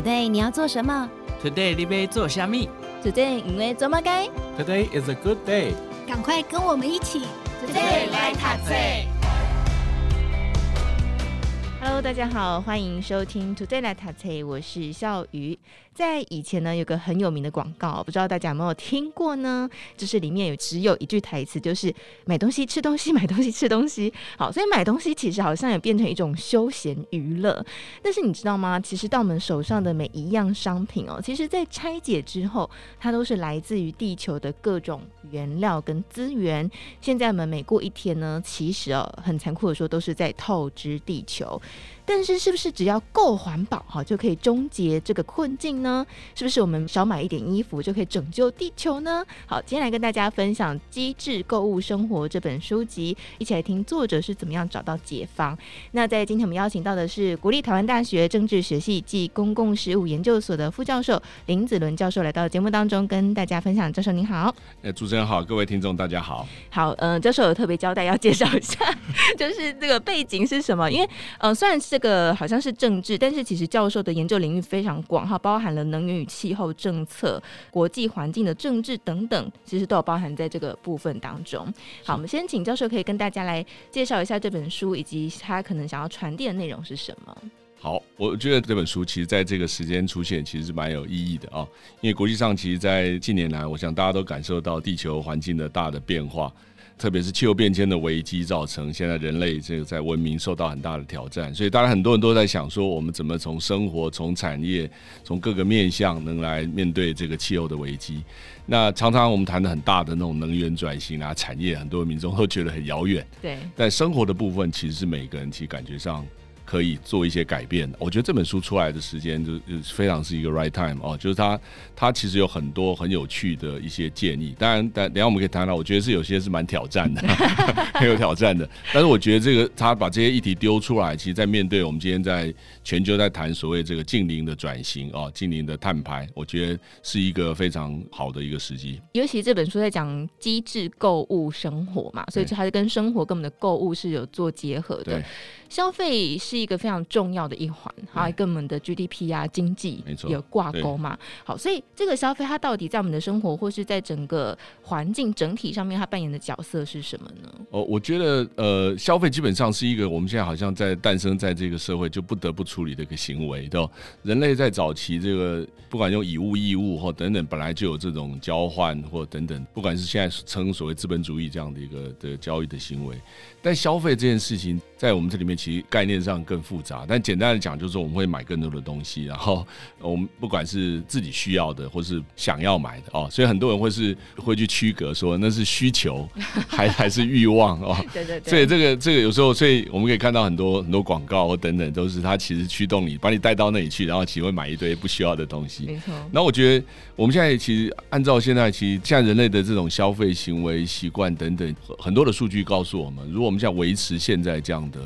Today 你要做什么？Today 你要做虾米？Today 因为做么该？Today is a good day。赶快跟我们一起，Today 来读册。Hello，大家好，欢迎收听 Today 来读册，我是笑鱼。在以前呢，有个很有名的广告，不知道大家有没有听过呢？就是里面有只有一句台词，就是买东西、吃东西、买东西、吃东西。好，所以买东西其实好像也变成一种休闲娱乐。但是你知道吗？其实到我们手上的每一样商品哦，其实在拆解之后，它都是来自于地球的各种原料跟资源。现在我们每过一天呢，其实哦，很残酷的说，都是在透支地球。但是，是不是只要够环保哈，就可以终结这个困境呢？是不是我们少买一点衣服就可以拯救地球呢？好，今天来跟大家分享《机智购物生活》这本书籍，一起来听作者是怎么样找到解方。那在今天我们邀请到的是国立台湾大学政治学系暨公共事务研究所的副教授林子伦教授来到节目当中跟大家分享。教授您好，哎，主持人好，各位听众大家好。好，嗯、呃，教授有特别交代要介绍一下，就是这个背景是什么？因为，呃，虽然是。这个好像是政治，但是其实教授的研究领域非常广哈，包含了能源与气候政策、国际环境的政治等等，其实都有包含在这个部分当中。好，我们先请教授可以跟大家来介绍一下这本书，以及他可能想要传递的内容是什么。好，我觉得这本书其实在这个时间出现，其实是蛮有意义的啊，因为国际上其实，在近年来，我想大家都感受到地球环境的大的变化。特别是气候变迁的危机，造成现在人类这个在文明受到很大的挑战，所以当然很多人都在想说，我们怎么从生活、从产业、从各个面向能来面对这个气候的危机。那常常我们谈的很大的那种能源转型啊，产业，很多民众都觉得很遥远。对，但生活的部分其实是每个人其实感觉上。可以做一些改变。我觉得这本书出来的时间就就非常是一个 right time 哦，就是它它其实有很多很有趣的一些建议。当然，等等下我们可以谈到，我觉得是有些是蛮挑战的，很有挑战的。但是我觉得这个他把这些议题丢出来，其实，在面对我们今天在全球在谈所谓这个近零的转型啊，近零的碳排，我觉得是一个非常好的一个时机。尤其这本书在讲机制购物生活嘛，所以它是跟生活跟我们的购物是有做结合的。消费是一个非常重要的一环，还跟我们的 GDP 啊经济有挂钩嘛。好，所以这个消费它到底在我们的生活或是在整个环境整体上面，它扮演的角色是什么呢？哦，我觉得呃，消费基本上是一个我们现在好像在诞生在这个社会就不得不处理的一个行为，对吧？人类在早期这个不管用以物易物或等等，本来就有这种交换或等等，不管是现在称所谓资本主义这样的一个的交易的行为。但消费这件事情，在我们这里面其实概念上更复杂。但简单的讲，就是说我们会买更多的东西，然后我们不管是自己需要的，或是想要买的哦，所以很多人会是会去区隔说那是需求 还还是欲望哦。对对对。所以这个这个有时候，所以我们可以看到很多很多广告或等等，都是它其实驱动你，把你带到那里去，然后其实会买一堆不需要的东西。没错。那我觉得我们现在其实按照现在其实现在人类的这种消费行为习惯等等，很多的数据告诉我们，如果我们想维持现在这样的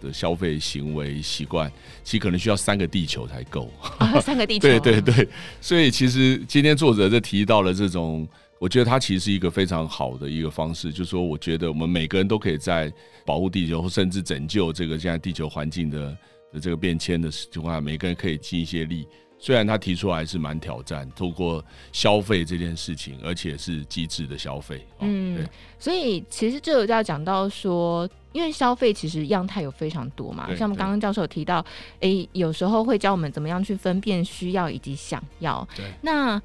的消费行为习惯，其实可能需要三个地球才够。啊，三个地球。对对对，所以其实今天作者就提到了这种，我觉得它其实是一个非常好的一个方式，就是说，我觉得我们每个人都可以在保护地球，甚至拯救这个现在地球环境的的这个变迁的情况下，每个人可以尽一些力。虽然他提出来是蛮挑战，透过消费这件事情，而且是机制的消费。嗯，对。所以其实这就要讲到说，因为消费其实样态有非常多嘛，像我们刚刚教授有提到，哎，有时候会教我们怎么样去分辨需要以及想要。对。那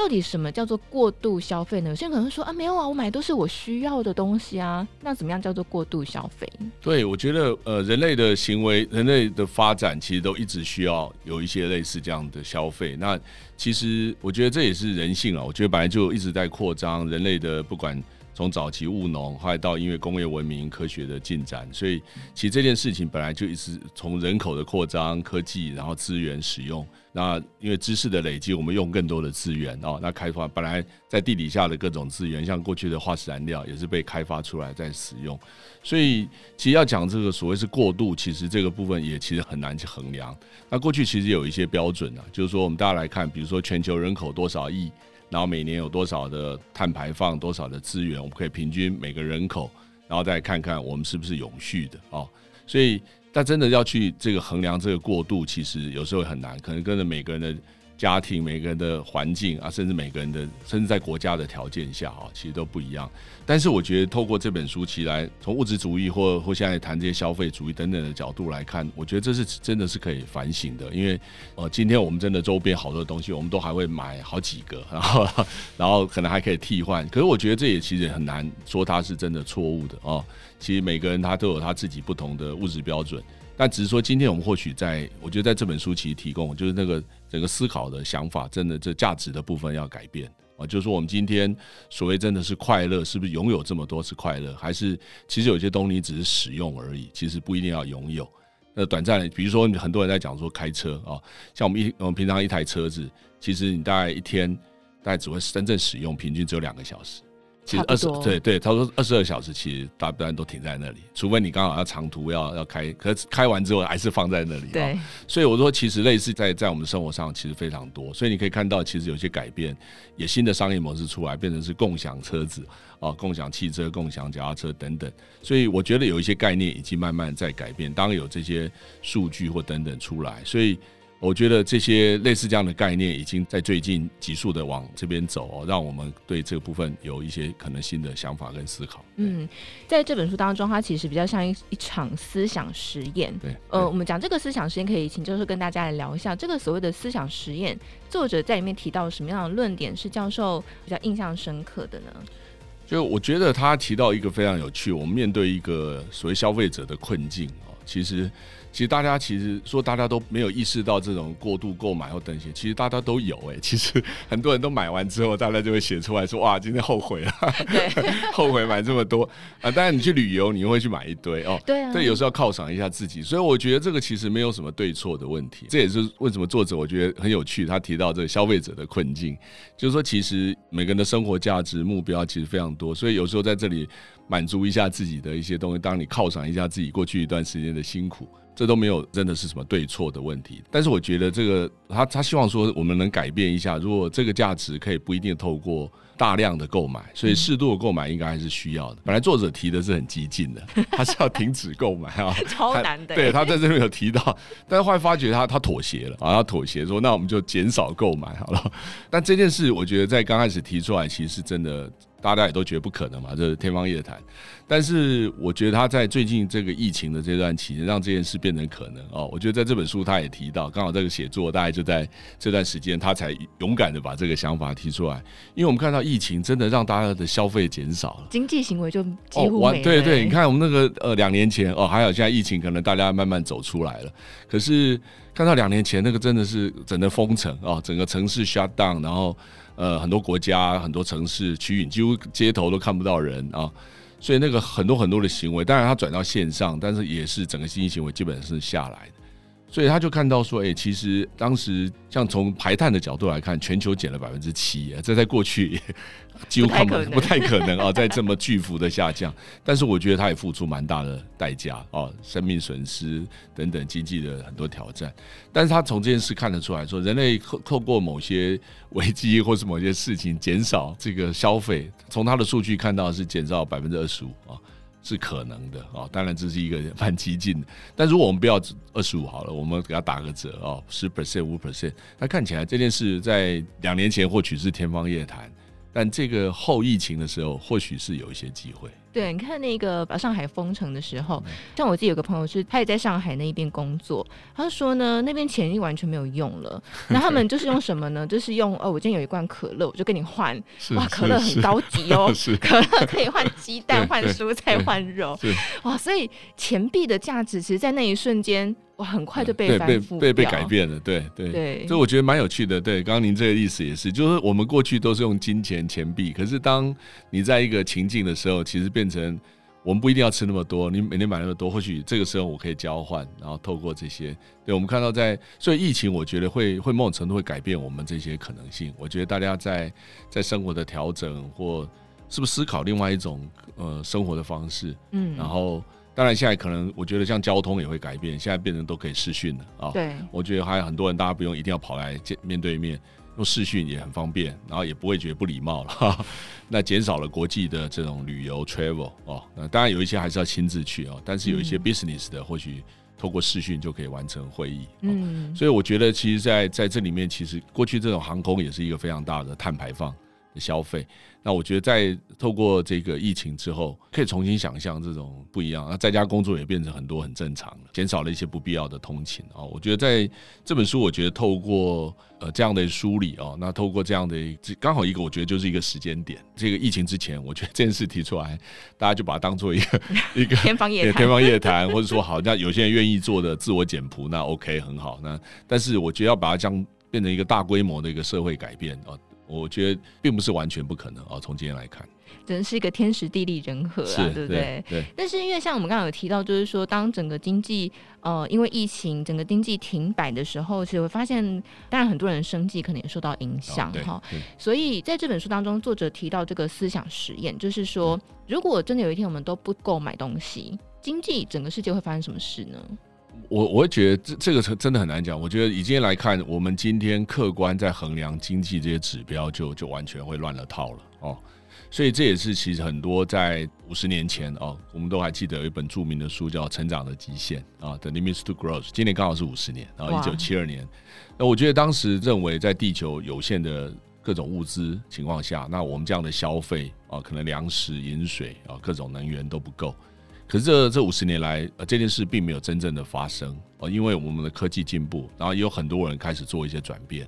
到底什么叫做过度消费呢？有些人可能会说啊，没有啊，我买的都是我需要的东西啊。那怎么样叫做过度消费？对，我觉得呃，人类的行为、人类的发展，其实都一直需要有一些类似这样的消费。那其实我觉得这也是人性啊。我觉得本来就一直在扩张，人类的不管从早期务农，后来到因为工业文明、科学的进展，所以其实这件事情本来就一直从人口的扩张、科技，然后资源使用。那因为知识的累积，我们用更多的资源哦。那开发本来在地底下的各种资源，像过去的化石燃料，也是被开发出来在使用。所以其实要讲这个所谓是过度，其实这个部分也其实很难去衡量。那过去其实有一些标准啊，就是说我们大家来看，比如说全球人口多少亿，然后每年有多少的碳排放，多少的资源，我们可以平均每个人口，然后再看看我们是不是永续的哦。所以但真的要去这个衡量这个过渡，其实有时候很难，可能跟着每个人的。家庭每个人的环境啊，甚至每个人的，甚至在国家的条件下啊，其实都不一样。但是我觉得透过这本书，其实来从物质主义或或现在谈这些消费主义等等的角度来看，我觉得这是真的是可以反省的。因为呃，今天我们真的周边好多东西，我们都还会买好几个，然后然后可能还可以替换。可是我觉得这也其实很难说它是真的错误的哦。其实每个人他都有他自己不同的物质标准。但只是说，今天我们或许在，我觉得在这本书其实提供，就是那个整个思考的想法，真的这价值的部分要改变啊。就是说，我们今天所谓真的是快乐，是不是拥有这么多是快乐，还是其实有些东西只是使用而已，其实不一定要拥有。那短暂的，比如说很多人在讲说开车啊，像我们一我们平常一台车子，其实你大概一天大概只会真正使用，平均只有两个小时。其实二十对对，他说二十二小时，其实大部分都停在那里，除非你刚好要长途要要开，可是开完之后还是放在那里。对，所以我说其实类似在在我们的生活上其实非常多，所以你可以看到其实有些改变，也新的商业模式出来，变成是共享车子啊，共享汽车、共享脚踏车等等。所以我觉得有一些概念已经慢慢在改变，当然有这些数据或等等出来，所以。我觉得这些类似这样的概念，已经在最近急速的往这边走哦，让我们对这个部分有一些可能新的想法跟思考。嗯，在这本书当中，它其实比较像一一场思想实验。对，呃，我们讲这个思想实验，可以请教授跟大家来聊一下，这个所谓的思想实验，作者在里面提到什么样的论点是教授比较印象深刻的呢？就我觉得他提到一个非常有趣，我们面对一个所谓消费者的困境哦，其实。其实大家其实说大家都没有意识到这种过度购买或等些，其实大家都有哎、欸。其实很多人都买完之后，大家就会写出来说：“哇，今天后悔了，后悔买这么多啊！”当然你去旅游，你会去买一堆哦。对啊，对，有时候要犒赏一下自己。所以我觉得这个其实没有什么对错的问题。这也是为什么作者我觉得很有趣，他提到这个消费者的困境，就是说其实每个人的生活价值目标其实非常多，所以有时候在这里满足一下自己的一些东西，当你犒赏一下自己过去一段时间的辛苦。这都没有真的是什么对错的问题，但是我觉得这个他他希望说我们能改变一下，如果这个价值可以不一定透过大量的购买，所以适度的购买应该还是需要的。本来作者提的是很激进的，他是要停止购买啊，超难的。对，他在这边有提到，但是后来发觉他他妥协了啊，他妥协说那我们就减少购买好了。但这件事我觉得在刚开始提出来，其实是真的。大家也都觉得不可能嘛，这是天方夜谭。但是我觉得他在最近这个疫情的这段期间，让这件事变成可能哦。我觉得在这本书他也提到，刚好这个写作大概就在这段时间，他才勇敢的把这个想法提出来。因为我们看到疫情真的让大家的消费减少了，经济行为就几乎。对对，你看我们那个呃两年前哦，还有现在疫情可能大家慢慢走出来了，可是看到两年前那个真的是整个封城啊，整个城市 shut down，然后。呃，很多国家、很多城市区域，几乎街头都看不到人啊，所以那个很多很多的行为，当然他转到线上，但是也是整个经济行为基本是下来的。所以他就看到说，哎，其实当时像从排碳的角度来看，全球减了百分之七，这在过去几乎看不不太可能啊，在这么巨幅的下降。但是我觉得他也付出蛮大的代价啊，生命损失等等经济的很多挑战。但是他从这件事看得出来说，人类透过某些危机或是某些事情减少这个消费，从他的数据看到是减少百分之二十五啊。是可能的啊，当然这是一个蛮激进的。但如果我们不要二十五好了，我们给他打个折啊，十 percent、五 percent，那看起来这件事在两年前或许是天方夜谭，但这个后疫情的时候，或许是有一些机会。对，你看那个把上海封城的时候，像我自己有个朋友是，他也在上海那一边工作，他说呢，那边钱已经完全没有用了，那他们就是用什么呢？就是用哦，我今天有一罐可乐，我就跟你换，哇，可乐很高级哦，可乐可以换鸡蛋、换蔬菜、换肉，哇，所以钱币的价值其实，在那一瞬间。哇，很快就被被被被改变了，对对对，所以我觉得蛮有趣的。对，刚刚您这个意思也是，就是我们过去都是用金钱钱币，可是当你在一个情境的时候，其实变成我们不一定要吃那么多，你每天买那么多，或许这个时候我可以交换，然后透过这些，对，我们看到在，所以疫情我觉得会会某种程度会改变我们这些可能性。我觉得大家在在生活的调整或是不是思考另外一种呃生活的方式，嗯，然后。当然，现在可能我觉得像交通也会改变，现在变成都可以视讯了啊。对，我觉得还有很多人，大家不用一定要跑来见面对面，用视讯也很方便，然后也不会觉得不礼貌了。那减少了国际的这种旅游 travel 哦。那当然有一些还是要亲自去哦，但是有一些 business 的或许透过视讯就可以完成会议。嗯，所以我觉得，其实在在这里面，其实过去这种航空也是一个非常大的碳排放的消费。那我觉得，在透过这个疫情之后，可以重新想象这种不一样。那在家工作也变成很多很正常了，减少了一些不必要的通勤啊。我觉得在这本书，我觉得透过呃这样的梳理哦，那透过这样的刚好一个，我觉得就是一个时间点。这个疫情之前，我觉得这件事提出来，大家就把它当做一个 一个天方夜谭，天方夜谭，或者说好，那有些人愿意做的自我简朴，那 OK 很好。那但是我觉得要把它将变成一个大规模的一个社会改变啊。我觉得并不是完全不可能啊，从今天来看，真是一个天时地利人和啊，对不对？对。但是因为像我们刚刚有提到，就是说当整个经济呃因为疫情整个经济停摆的时候，其实会发现，当然很多人生计可能也受到影响哈。所以在这本书当中，作者提到这个思想实验，就是说，如果真的有一天我们都不购买东西，经济整个世界会发生什么事呢？我我会觉得这这个真的很难讲。我觉得以今天来看，我们今天客观在衡量经济这些指标就，就就完全会乱了套了哦。所以这也是其实很多在五十年前哦，我们都还记得有一本著名的书叫《成长的极限》啊，《The Limits to Growth》。今年刚好是五十年，然后一九七二年。那我觉得当时认为，在地球有限的各种物资情况下，那我们这样的消费啊，可能粮食、饮水啊，各种能源都不够。可是这这五十年来，呃，这件事并没有真正的发生哦，因为我们的科技进步，然后也有很多人开始做一些转变，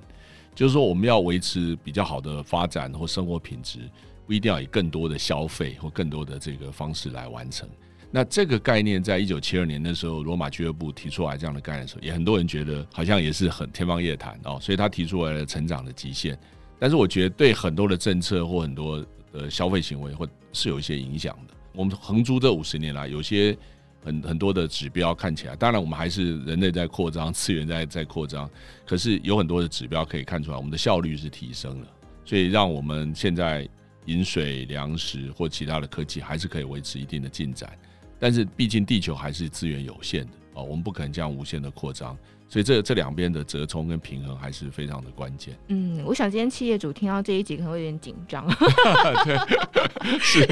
就是说我们要维持比较好的发展或生活品质，不一定要以更多的消费或更多的这个方式来完成。那这个概念在一九七二年的时候，罗马俱乐部提出来这样的概念的时候，也很多人觉得好像也是很天方夜谭哦，所以他提出来了成长的极限。但是我觉得对很多的政策或很多的消费行为，或是有一些影响的。我们横租这五十年来，有些很很多的指标看起来，当然我们还是人类在扩张，次元在在扩张，可是有很多的指标可以看出来，我们的效率是提升了，所以让我们现在饮水、粮食或其他的科技还是可以维持一定的进展，但是毕竟地球还是资源有限的啊，我们不可能这样无限的扩张。所以这这两边的折冲跟平衡还是非常的关键。嗯，我想今天企业主听到这一集可能会有点紧张。对，是，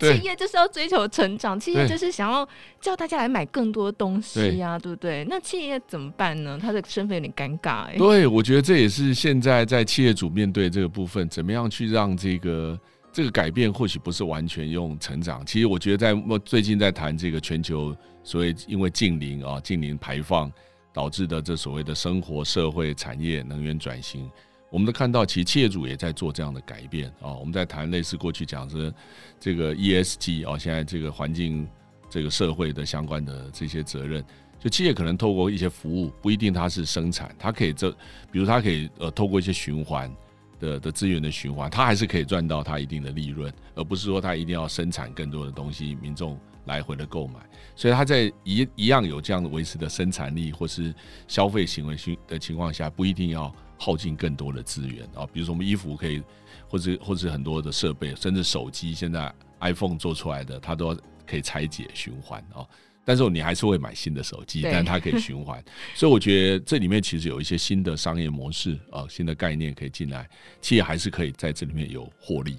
企业就是要追求成长，企业就是想要叫大家来买更多东西呀、啊，对不对？那企业怎么办呢？他的身份有点尴尬、欸。对，我觉得这也是现在在企业主面对这个部分，怎么样去让这个这个改变，或许不是完全用成长。其实我觉得在我最近在谈这个全球所谓因为近零啊，近零排放。导致的这所谓的生活、社会、产业、能源转型，我们都看到，其实企业主也在做这样的改变啊。我们在谈类似过去讲是这个 ESG 啊，现在这个环境、这个社会的相关的这些责任，就企业可能透过一些服务，不一定它是生产，它可以这，比如它可以呃透过一些循环的的资源的循环，它还是可以赚到它一定的利润，而不是说它一定要生产更多的东西，民众。来回的购买，所以它在一一样有这样的维持的生产力或是消费行为的情况下，不一定要耗尽更多的资源啊。比如说我们衣服可以，或者或者很多的设备，甚至手机，现在 iPhone 做出来的，它都可以拆解循环啊。但是你还是会买新的手机，但它可以循环。所以我觉得这里面其实有一些新的商业模式啊，新的概念可以进来，企业还是可以在这里面有获利。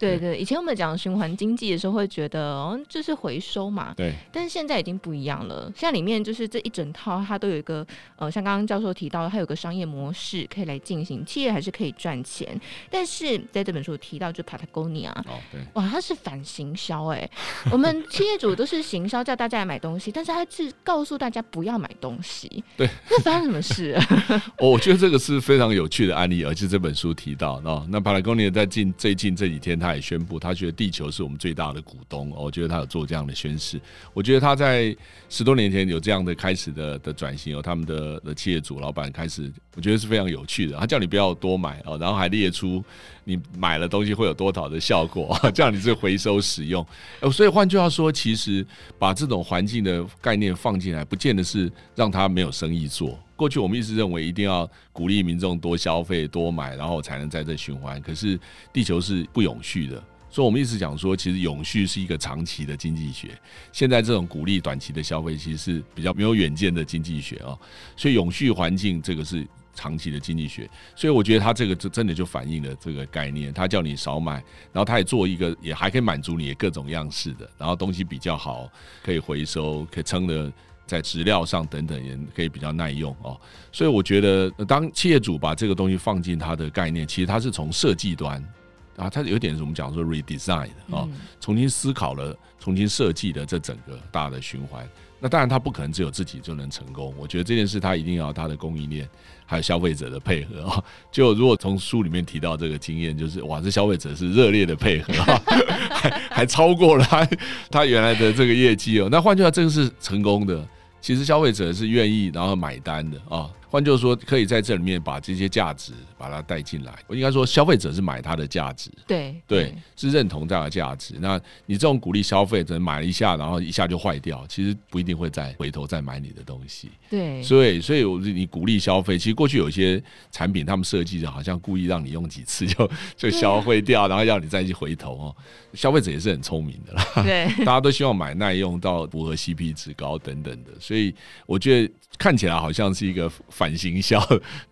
对对，以前我们讲循环经济的时候，会觉得哦，这是回收嘛。对。但是现在已经不一样了，现在里面就是这一整套，它都有一个呃，像刚刚教授提到，它有个商业模式可以来进行，企业还是可以赚钱。但是在这本书提到，就 Patagonia，哦，对，哇，它是反行销哎。我们 企业主都是行销叫大家来买东西，但是他是告诉大家不要买东西。对。那发生什么事？我觉得这个是非常有趣的案例，而且这本书提到哦，那 Patagonia 在近最近这几天，他也宣布，他觉得地球是我们最大的股东。我觉得他有做这样的宣誓。我觉得他在十多年前有这样的开始的的转型，有他们的的企业主老板开始，我觉得是非常有趣的。他叫你不要多买哦，然后还列出你买了东西会有多少的效果，叫你是回收使用。所以换句话说，其实把这种环境的概念放进来，不见得是让他没有生意做。过去我们一直认为一定要鼓励民众多消费、多买，然后才能在这循环。可是地球是不永续的，所以我们一直讲说，其实永续是一个长期的经济学。现在这种鼓励短期的消费，其实是比较没有远见的经济学啊。所以永续环境这个是长期的经济学。所以我觉得他这个就真的就反映了这个概念。他叫你少买，然后他也做一个，也还可以满足你各种样式的，然后东西比较好，可以回收，可以撑的。在质料上等等也可以比较耐用哦。所以我觉得，当企业主把这个东西放进他的概念，其实他是从设计端啊，他有点我们讲说 redesign 啊，重新思考了、重新设计的这整个大的循环。那当然，他不可能只有自己就能成功。我觉得这件事他一定要他的供应链还有消费者的配合啊。就如果从书里面提到这个经验，就是哇，这消费者是热烈的配合，还还超过了他他原来的这个业绩哦。那换句话，这个是成功的。其实消费者是愿意然后买单的啊。换句话说，可以在这里面把这些价值把它带进来。我应该说，消费者是买它的价值，对对，是认同这样的价值。那你这种鼓励消费者买了一下，然后一下就坏掉，其实不一定会再回头再买你的东西。对，所以所以我你鼓励消费，其实过去有一些产品，他们设计的好像故意让你用几次就 就消费掉，然后要你再去回头哦。消费者也是很聪明的啦，对，大家都希望买耐用到符合 CP 值高等等的，所以我觉得。看起来好像是一个反行销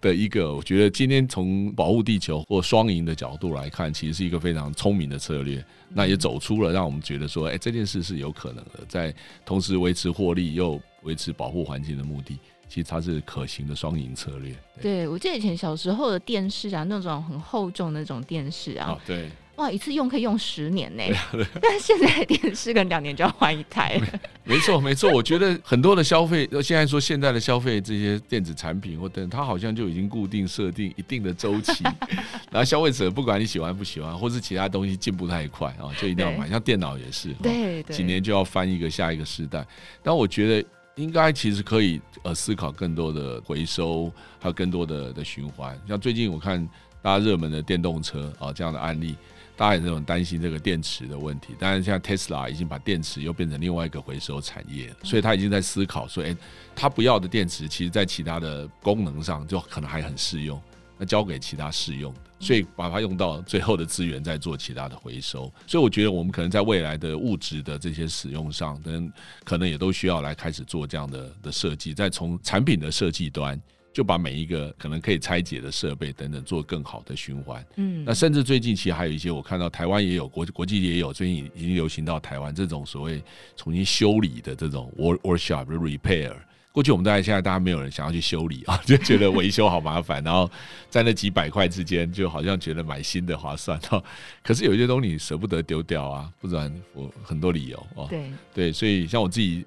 的一个，我觉得今天从保护地球或双赢的角度来看，其实是一个非常聪明的策略。那也走出了让我们觉得说，哎，这件事是有可能的，在同时维持获利又维持保护环境的目的，其实它是可行的双赢策略。对，对，我记得以前小时候的电视啊，那种很厚重的那种电视啊，哦、对。哇，一次用可以用十年呢，但现在电视可能两年就要换一台。没错，没错，我觉得很多的消费，现在说现在的消费这些电子产品或等，它好像就已经固定设定一定的周期，然后消费者不管你喜欢不喜欢，或是其他东西进步太快啊，就一定要买。像电脑也是，对，几年就要翻一个下一个时代。但我觉得应该其实可以呃思考更多的回收，还有更多的的循环。像最近我看大家热门的电动车啊这样的案例。大家也是很担心这个电池的问题，当然，像 Tesla 已经把电池又变成另外一个回收产业，所以他已经在思考说，诶，他不要的电池，其实在其他的功能上就可能还很适用，那交给其他适用的，所以把它用到最后的资源再做其他的回收。所以我觉得我们可能在未来的物质的这些使用上，等可能也都需要来开始做这样的的设计，再从产品的设计端。就把每一个可能可以拆解的设备等等做更好的循环。嗯，那甚至最近其实还有一些，我看到台湾也有，国国际也有，最近已经流行到台湾这种所谓重新修理的这种 work workshop repair。过去我们大家现在大家没有人想要去修理啊，就觉得维修好麻烦，然后在那几百块之间，就好像觉得买新的划算哈。可是有一些东西你舍不得丢掉啊，不然我很多理由哦。对对，所以像我自己。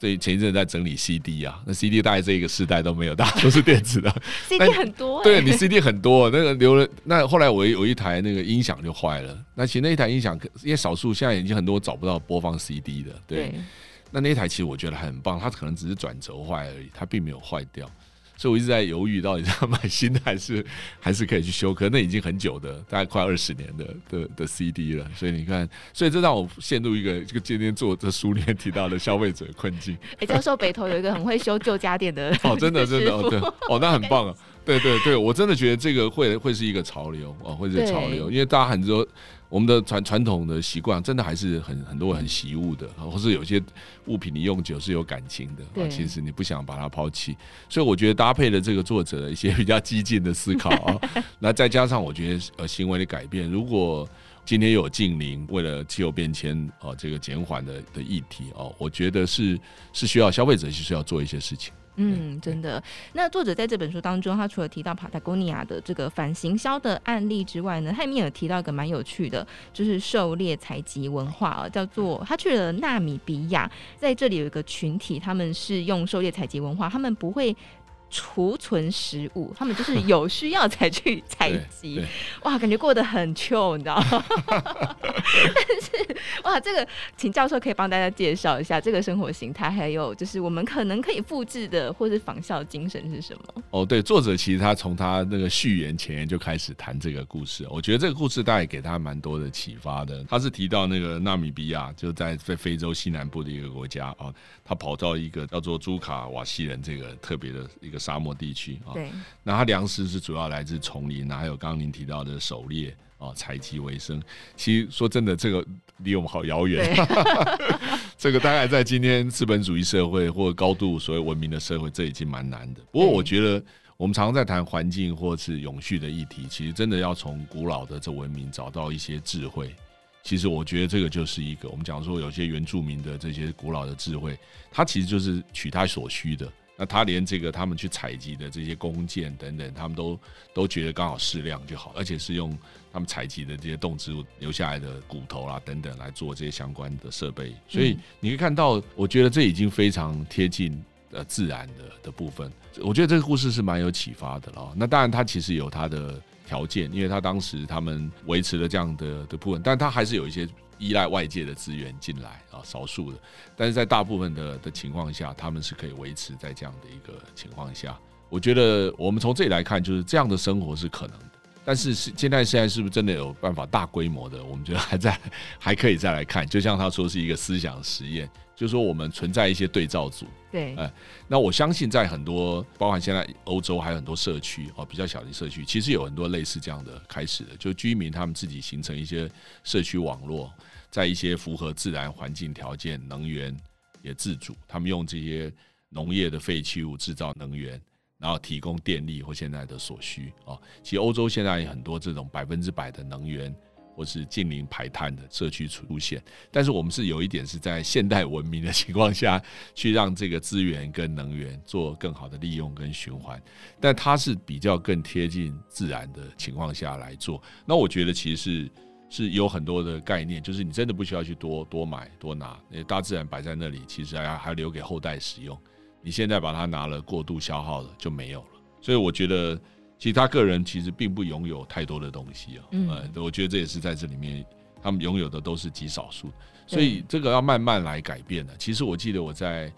所以前一阵在整理 CD 啊，那 CD 大概这一个时代都没有，大家都是电子的。CD 很多、欸，对你 CD 很多，那个留了。那后来我有一台那个音响就坏了，那其实那一台音响，因为少数现在已经很多找不到播放 CD 的，对。对那那一台其实我觉得很棒，它可能只是转轴坏而已，它并没有坏掉。所以我一直在犹豫，到底是要买新的还是还是可以去修？可那已经很久的，大概快二十年的的的 CD 了。所以你看，所以这让我陷入一个这个今天做这书里面提到的消费者困境。哎、欸，教授北投有一个很会修旧家电的 哦，真的真的哦，对哦，那很 棒啊。对对对，我真的觉得这个会会是一个潮流哦，会是潮流，因为大家很多。我们的传传统的习惯，真的还是很很多很习物的，或是有些物品你用久是有感情的，对，其实你不想把它抛弃，所以我觉得搭配了这个作者的一些比较激进的思考啊，那再加上我觉得呃行为的改变，如果今天有近邻，为了气候变迁啊这个减缓的的议题哦，我觉得是是需要消费者是需要做一些事情。嗯，真的。那作者在这本书当中，他除了提到 Patagonia 的这个反行销的案例之外呢，他里面有提到一个蛮有趣的，就是狩猎采集文化啊，叫做他去了纳米比亚，在这里有一个群体，他们是用狩猎采集文化，他们不会。储存食物，他们就是有需要才去采集，哇，感觉过得很 chill，你知道吗？但是，哇，这个请教授可以帮大家介绍一下这个生活形态，还有就是我们可能可以复制的或是仿效精神是什么？哦，对，作者其实他从他那个序言前言就开始谈这个故事，我觉得这个故事大概给他蛮多的启发的。他是提到那个纳米比亚，就在在非洲西南部的一个国家啊，他跑到一个叫做朱卡瓦西人这个特别的一个。沙漠地区啊，对，那它粮食是主要来自丛林，那还有刚刚您提到的狩猎啊，采集为生。其实说真的，这个离我们好遥远。这个大概在今天资本主义社会或高度所谓文明的社会，这已经蛮难的。不过我觉得，我们常常在谈环境或是永续的议题，其实真的要从古老的这文明找到一些智慧。其实我觉得这个就是一个我们讲说有些原住民的这些古老的智慧，它其实就是取他所需的。那他连这个他们去采集的这些弓箭等等，他们都都觉得刚好适量就好，而且是用他们采集的这些动植物留下来的骨头啦等等来做这些相关的设备。所以你可以看到，我觉得这已经非常贴近呃自然的的部分。我觉得这个故事是蛮有启发的了。那当然，它其实有它的条件，因为他当时他们维持了这样的的部分，但他还是有一些。依赖外界的资源进来啊，少数的，但是在大部分的的情况下，他们是可以维持在这样的一个情况下。我觉得我们从这里来看，就是这样的生活是可能的。但是是现在现在是不是真的有办法大规模的？我们觉得还在还可以再来看。就像他说是一个思想实验。就是说，我们存在一些对照组，对，哎，那我相信在很多，包含现在欧洲还有很多社区哦，比较小的社区，其实有很多类似这样的开始的，就居民他们自己形成一些社区网络，在一些符合自然环境条件、能源也自主，他们用这些农业的废弃物制造能源，然后提供电力或现在的所需哦。其实欧洲现在有很多这种百分之百的能源。或是近零排碳的社区出现，但是我们是有一点是在现代文明的情况下去让这个资源跟能源做更好的利用跟循环，但它是比较更贴近自然的情况下来做。那我觉得其实是是有很多的概念，就是你真的不需要去多多买多拿，因为大自然摆在那里，其实还还留给后代使用。你现在把它拿了，过度消耗了就没有了。所以我觉得。其实他个人其实并不拥有太多的东西啊，嗯，我觉得这也是在这里面，他们拥有的都是极少数，所以这个要慢慢来改变的。其实我记得我在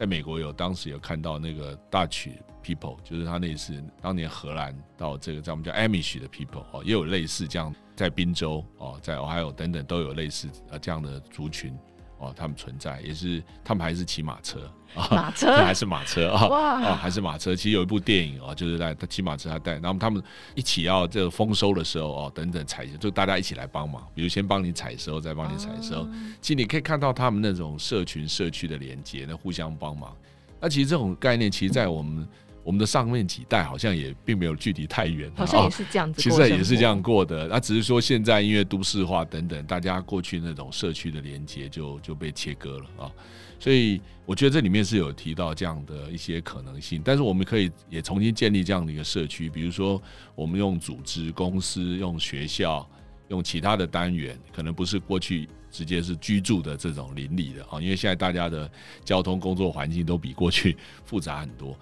在美国有当时有看到那个 Dutch people，就是他那次当年荷兰到这个在我们叫 Amish 的 people 哦，也有类似这样，在宾州哦，在 Ohio 等等都有类似呃这样的族群。哦，他们存在也是，他们还是骑马车啊，马车 还是马车啊，哇啊，还是马车。其实有一部电影哦，就是在他骑马车，他带，然后他们一起要这个丰收的时候哦，等等采，就大家一起来帮忙，比如先帮你采收，再帮你采收。其实你可以看到他们那种社群社区的连接，那互相帮忙。那其实这种概念，其实，在我们。我们的上面几代好像也并没有距离太远，好像也是这样子，其实也是这样过的。那只是说现在因为都市化等等，大家过去那种社区的连接就就被切割了啊。所以我觉得这里面是有提到这样的一些可能性，但是我们可以也重新建立这样的一个社区，比如说我们用组织、公司、用学校、用其他的单元，可能不是过去直接是居住的这种邻里的啊，因为现在大家的交通工作环境都比过去复杂很多。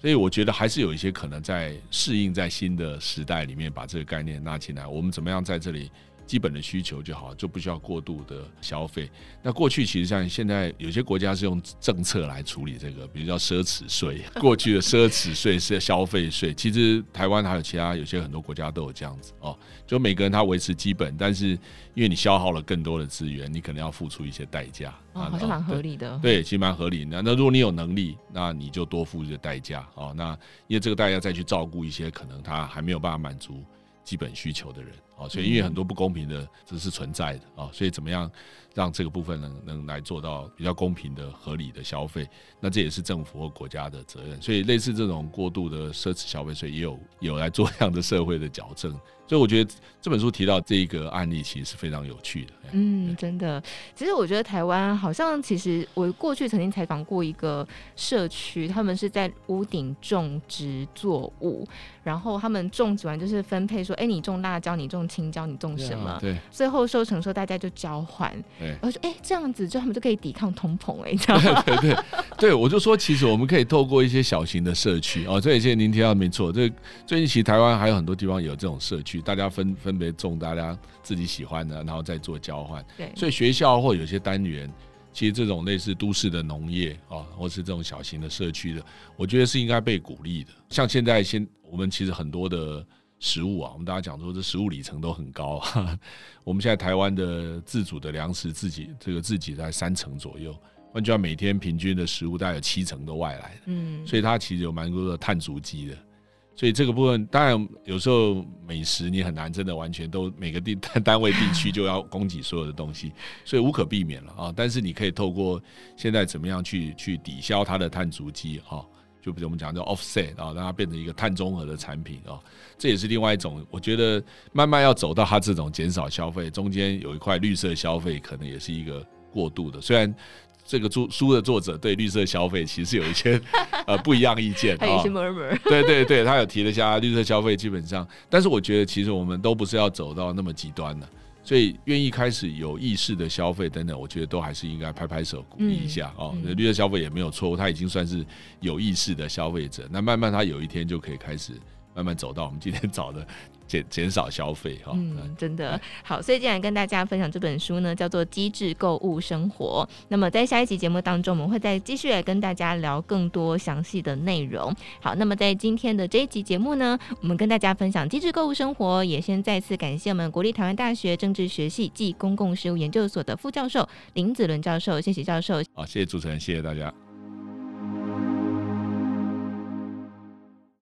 所以我觉得还是有一些可能在适应在新的时代里面，把这个概念拉进来。我们怎么样在这里？基本的需求就好，就不需要过度的消费。那过去其实像现在有些国家是用政策来处理这个，比如叫奢侈税。过去的奢侈税是消费税，其实台湾还有其他有些很多国家都有这样子哦。就每个人他维持基本，但是因为你消耗了更多的资源，你可能要付出一些代价。哦，好像蛮合理的。对，其实蛮合理的。那如果你有能力，那你就多付一些代价哦。那因为这个代价再去照顾一些可能他还没有办法满足基本需求的人。哦，所以因为很多不公平的这是存在的啊，所以怎么样让这个部分能能来做到比较公平的、合理的消费？那这也是政府和国家的责任。所以类似这种过度的奢侈消费税，也有有来做这样的社会的矫正。所以我觉得这本书提到这一个案例，其实是非常有趣的。嗯，真的。其实我觉得台湾好像，其实我过去曾经采访过一个社区，他们是在屋顶种植作物，然后他们种植完就是分配说，哎，你种辣椒，你种青椒，你种什么？对。最后收成时候大家就交换。对。我说，哎，这样子就他们就可以抵抗通膨，哎，你知道吗？对对 对，我就说，其实我们可以透过一些小型的社区哦，这一些您提到没错。这最近其实台湾还有很多地方有这种社区。大家分分别种大家自己喜欢的，然后再做交换。对，所以学校或有些单元，其实这种类似都市的农业啊，或是这种小型的社区的，我觉得是应该被鼓励的。像现在现我们其实很多的食物啊，我们大家讲说这食物里程都很高。我们现在台湾的自主的粮食自己这个自己在三成左右，换句话每天平均的食物大概有七成都外来的。嗯，所以它其实有蛮多的碳足迹的。所以这个部分，当然有时候美食你很难真的完全都每个地 单位地区就要供给所有的东西，所以无可避免了啊。但是你可以透过现在怎么样去去抵消它的碳足迹啊，就比如我们讲叫 offset 啊，让它变成一个碳中和的产品啊，这也是另外一种。我觉得慢慢要走到它这种减少消费，中间有一块绿色消费，可能也是一个过渡的。虽然这个书书的作者对绿色消费其实有一些 呃不一样意见，还有些。对对对，他有提了一下绿色消费，基本上，但是我觉得其实我们都不是要走到那么极端的。所以，愿意开始有意识的消费等等，我觉得都还是应该拍拍手鼓励一下哦。嗯嗯、绿色消费也没有错误，他已经算是有意识的消费者。那慢慢他有一天就可以开始慢慢走到我们今天 找的。减减少消费哈，嗯，真的好，所以今天跟大家分享这本书呢，叫做《机智购物生活》。那么在下一集节目当中，我们会再继续来跟大家聊更多详细的内容。好，那么在今天的这一集节目呢，我们跟大家分享《机智购物生活》，也先再次感谢我们国立台湾大学政治学系暨公共事务研究所的副教授林子伦教授，谢谢教授。好，谢谢主持人，谢谢大家。